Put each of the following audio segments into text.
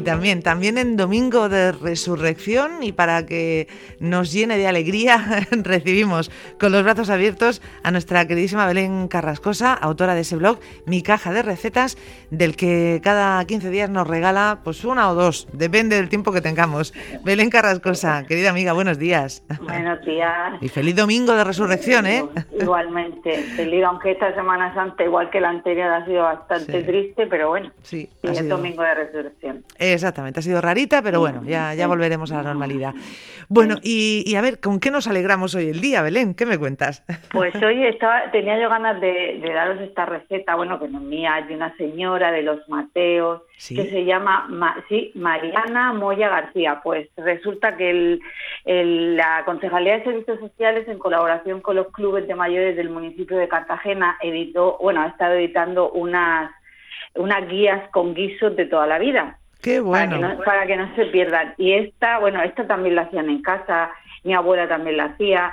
aquí también, también en Domingo de Resurrección y para que nos llene de alegría recibimos con los brazos abiertos a nuestra queridísima Belén Carrascosa, autora de ese blog Mi caja de recetas, del que cada 15 días nos regala pues una o dos, depende del tiempo que tengamos. Belén Carrascosa, querida amiga, buenos días. Buenos días. Y feliz Domingo de Resurrección, ¿eh? Igualmente, feliz, aunque esta Semana Santa, igual que la anterior, ha sido bastante triste, pero bueno, sí, es Domingo de Resurrección. Exactamente, ha sido rarita, pero bueno, ya, ya volveremos a la normalidad. Bueno, y, a ver, ¿con qué nos alegramos hoy el día, Belén? ¿Qué me cuentas? Pues hoy estaba, tenía yo ganas de, daros esta receta, bueno, que no es mía, de una señora de los Mateos, que se llama sí, Mariana Moya García. Pues resulta que el, la Concejalía de Servicios Sociales, en colaboración con los clubes de mayores del municipio de Cartagena, editó, bueno, ha estado editando unas, unas guías con guisos de toda la vida. Qué bueno. Para que, no, se pierdan. Y esta, bueno, esta también la hacían en casa, mi abuela también la hacía,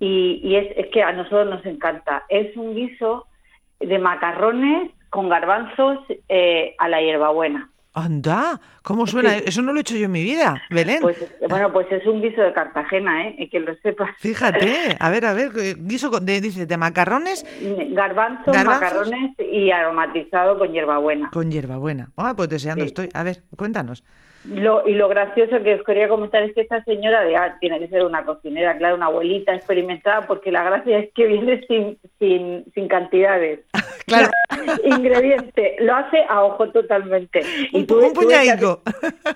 y, y es, es que a nosotros nos encanta. Es un guiso de macarrones con garbanzos eh, a la hierbabuena. Anda, ¿cómo suena? Eso no lo he hecho yo en mi vida, Belén. Pues, bueno, pues es un guiso de Cartagena, ¿eh? Que lo sepas. Fíjate, a ver, a ver, guiso de, dice, de macarrones. Garbanzos, macarrones y aromatizado con hierbabuena. Con hierbabuena. Ah, pues deseando estoy. A ver, cuéntanos. Lo, y lo gracioso que os quería comentar es que esta señora de ah, tiene que ser una cocinera, claro, una abuelita experimentada, porque la gracia es que viene sin, sin, sin cantidades. claro. Ingrediente, lo hace a ojo totalmente. Y un, puñadico.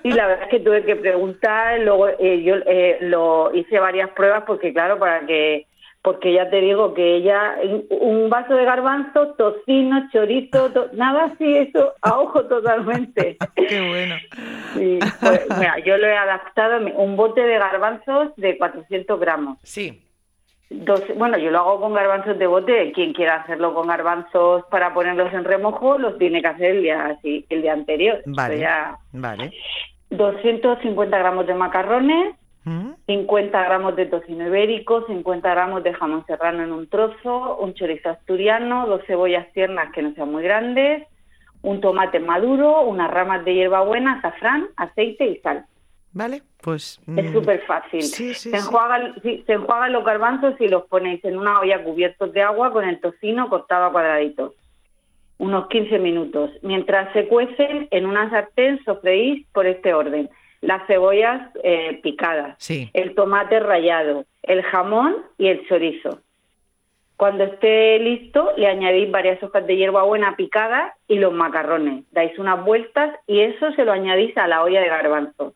Y la verdad es que tuve que preguntar, luego eh, yo eh, lo hice varias pruebas porque claro, para que porque ya te digo que ella, un vaso de garbanzo, tocino, chorizo, nada así, eso a ojo totalmente. Qué bueno. Pues, mira, yo lo he adaptado, un bote de garbanzos de 400 gramos. Sí. Dos, bueno, yo lo hago con garbanzos de bote. Quien quiera hacerlo con garbanzos para ponerlos en remojo, los tiene que hacer el día, así, el día anterior. Vale. vale. 250 gramos de macarrones, 50 gramos de tocino ibérico, 50 gramos de jamón serrano en un trozo, un chorizo asturiano, dos cebollas tiernas que no sean muy grandes, un tomate maduro, unas ramas de hierbabuena, azafrán, aceite y sal. Vale, pues... Es mm, súper fácil. se, enjuagan, se enjuagan los garbanzos y los ponéis en una olla cubiertos de agua con el tocino cortado a cuadraditos. Unos 15 minutos. Mientras se cuecen, en una sartén sofreís por este orden las cebollas eh, picadas, el tomate rallado, el jamón y el chorizo. Cuando esté listo, le añadís varias hojas de hierbabuena picadas y los macarrones. Dais unas vueltas y eso se lo añadís a la olla de garbanzos.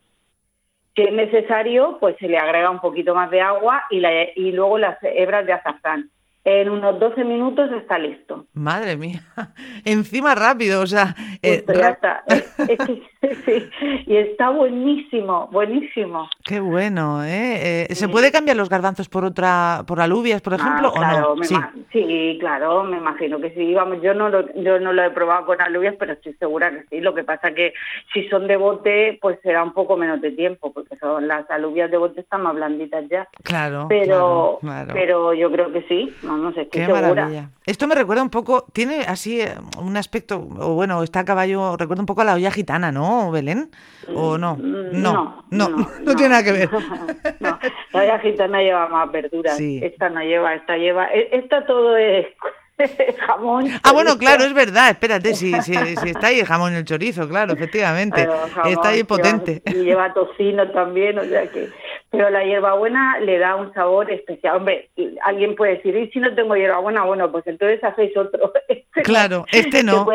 Si es necesario, pues se le agrega un poquito más de agua y, y luego las hebras de azafrán en unos 12 minutos está listo. Madre mía, encima rápido, o sea... Eh, ya está. sí, y está buenísimo, buenísimo. Qué bueno, ¿eh? eh ¿Se puede cambiar los garbanzos por otra, por alubias, por ejemplo, o no? Sí. sí. claro, me imagino que sí. Vamos, yo no, lo, yo no lo he probado con alubias, pero estoy segura que sí. Lo que pasa que si son de bote, pues será un poco menos de tiempo, porque son las alubias de bote están más blanditas ya. Claro, pero, pero yo creo que sí. No, sé, Qué maravilla. Esto me recuerda un poco, tiene así eh, un aspecto, o bueno, está a caballo, recuerda un poco a la olla gitana, ¿no, Belén? ¿O no? Mm, no, no, no, tiene nada que ver. no, la olla gitana lleva más verduras. Esta no lleva, esta lleva, e, esta todo es jamón. Ah, bueno, claro, es verdad. Espérate, si, si, si está ahí el jamón y el chorizo, claro, efectivamente. está ahí potente. y lleva tocino también, o sea que pero la hierbabuena le da un sabor especial. Hombre, alguien puede decir, ¿y si no tengo hierbabuena? Bueno, pues entonces hacéis otro. Este claro, este no.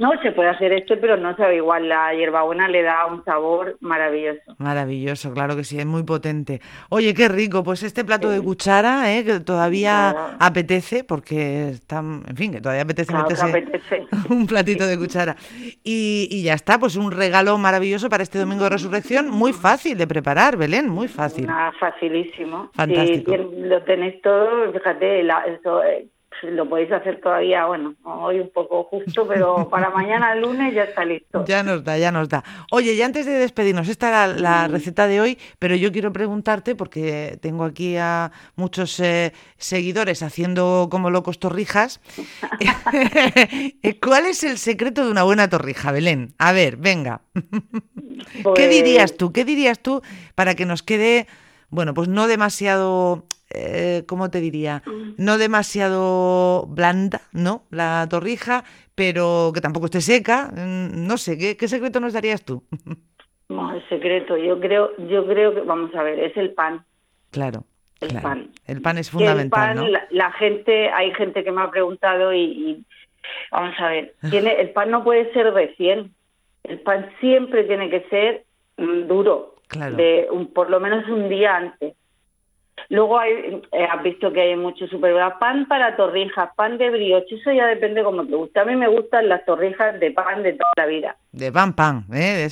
No, se puede hacer este, pero no sabe igual. La hierbabuena le da un sabor maravilloso. Maravilloso, claro que sí, es muy potente. Oye, qué rico, pues este plato de cuchara, ¿eh? que todavía apetece, porque está, en fin, que todavía apetece, apetece. un platito de cuchara. Y, y ya está, pues un regalo maravilloso para este domingo de resurrección, muy fácil de preparar, Belén, muy fácil facilísimo. Fantástico. Si lo tenéis todo, fíjate, eso, eh, lo podéis hacer todavía, bueno, hoy un poco justo, pero para mañana lunes ya está listo. Ya nos da, ya nos da. Oye, y antes de despedirnos, esta era la receta de hoy, pero yo quiero preguntarte, porque tengo aquí a muchos eh, seguidores haciendo como locos torrijas, ¿cuál es el secreto de una buena torrija, Belén? A ver, venga. ¿Qué pues dirías tú? ¿Qué dirías tú para que nos quede, bueno, pues no demasiado eh, ¿cómo te diría? Mm. No demasiado blanda, ¿no? La torrija, pero que tampoco esté seca. Mm, no sé, ¿qué, secreto nos darías tú? No, el secreto, yo creo, yo creo que, vamos a ver, es el pan. Claro. El pan. El pan es fundamental. El pan, la, gente, hay gente que me ha preguntado y, vamos a ver, tiene, el pan no puede ser recién. El pan siempre tiene que ser mm, duro, claro. de un, por lo menos un día antes. Luego hay, eh, has visto que hay mucho supermercados, pan para torrijas, pan de brioche, eso ya depende como te gusta. A mí me gustan las torrijas de pan de toda la vida. De pan, pan, ¿eh?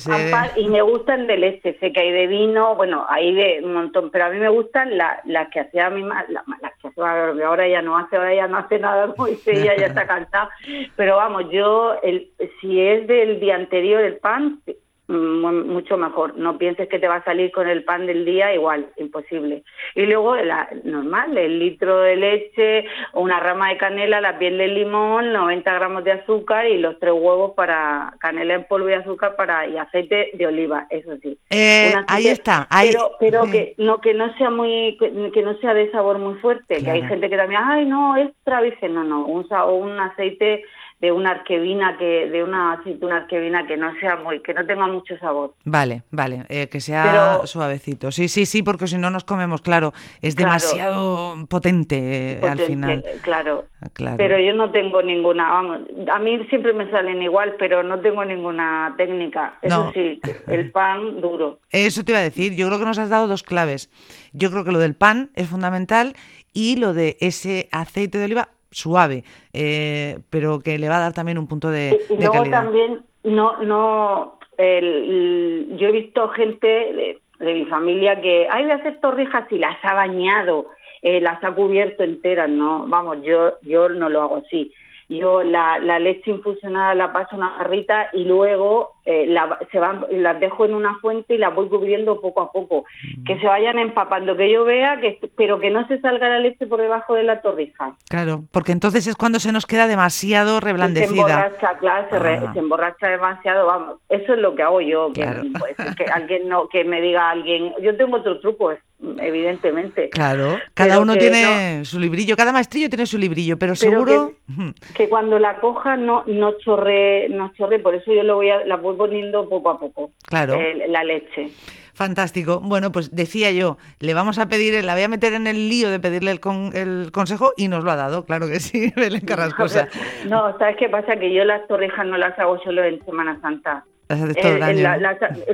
y me gustan de leche, sé que hay de vino, bueno, hay de un montón, pero a mí me gustan las que hacía mi madre, las que hacía, ahora ya no hace, ahora ya no hace nada, dice ella, ya está cansada. Pero vamos, yo, el, si es del día anterior el pan, mucho mejor. No pienses que te va a salir con el pan del día igual, imposible. Y luego, la, normal, el litro de leche, una rama de canela, la piel de limón, 90 gramos de azúcar y los tres huevos para canela en polvo y azúcar para y aceite de oliva, eso sí. Eh, ahí está. Ahí... Pero, pero que, no, que no sea muy, que, no sea de sabor muy fuerte, que hay gente que también, ay, no, es virgen, no, no, un, un aceite de una arquevina que de una aceituna arquevina que no sea muy que no tenga mucho sabor. Vale vale eh, que sea suavecito. Sí sí sí porque si no nos comemos claro es demasiado potente, eh, al final. claro. Claro. Pero yo no tengo ninguna vamos a mí siempre me salen igual pero no tengo ninguna técnica. Eso sí el pan duro. Eso te iba a decir yo creo que nos has dado dos claves. Yo creo que lo del pan es fundamental y lo de ese aceite de oliva suave, eh, pero que le va a dar también un punto de, y, luego también, no, no, el, yo he visto gente de, mi familia que, hay de hacer torrijas y las ha bañado, eh, las ha cubierto enteras, no, vamos, yo, yo no lo hago así. Yo la, la leche infusionada la paso a una jarrita y luego eh, la, se van, las dejo en una fuente y las voy cubriendo poco a poco. Mm. Que se vayan empapando, que yo vea, que pero que no se salga la leche por debajo de la torrija. Claro, porque entonces es cuando se nos queda demasiado reblandecida. Se emborracha, claro, ah. se, emborracha demasiado, vamos. Eso es lo que hago yo. Que, pues, que alguien no, que me diga alguien, yo tengo otro truco, evidentemente. Claro, cada uno tiene su librillo, cada maestrillo tiene su librillo, pero, seguro que, cuando la coja no no chorre, no chorre, por eso yo lo voy a la voy poniendo poco a poco. Claro. la leche. Fantástico. Bueno, pues decía yo, le vamos a pedir, la voy a meter en el lío de pedirle el, el consejo y nos lo ha dado, claro que sí, Belén Carrascosa. No, ¿sabes qué pasa? Que yo las torrejas no las hago solo en Semana Santa. Las haces todo el año.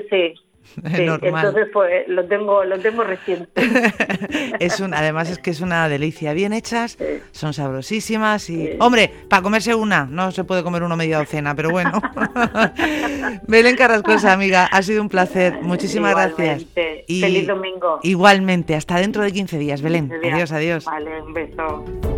sí, entonces pues lo tengo, lo tengo reciente. es un, además es que es una delicia, bien hechas, son sabrosísimas y hombre, para comerse una, no se puede comer uno media docena, pero bueno. Belén Carrascosa, amiga, ha sido un placer. Muchísimas gracias. Y Feliz domingo. Igualmente, hasta dentro de 15 días, Belén. Adiós, adiós. Vale, un beso.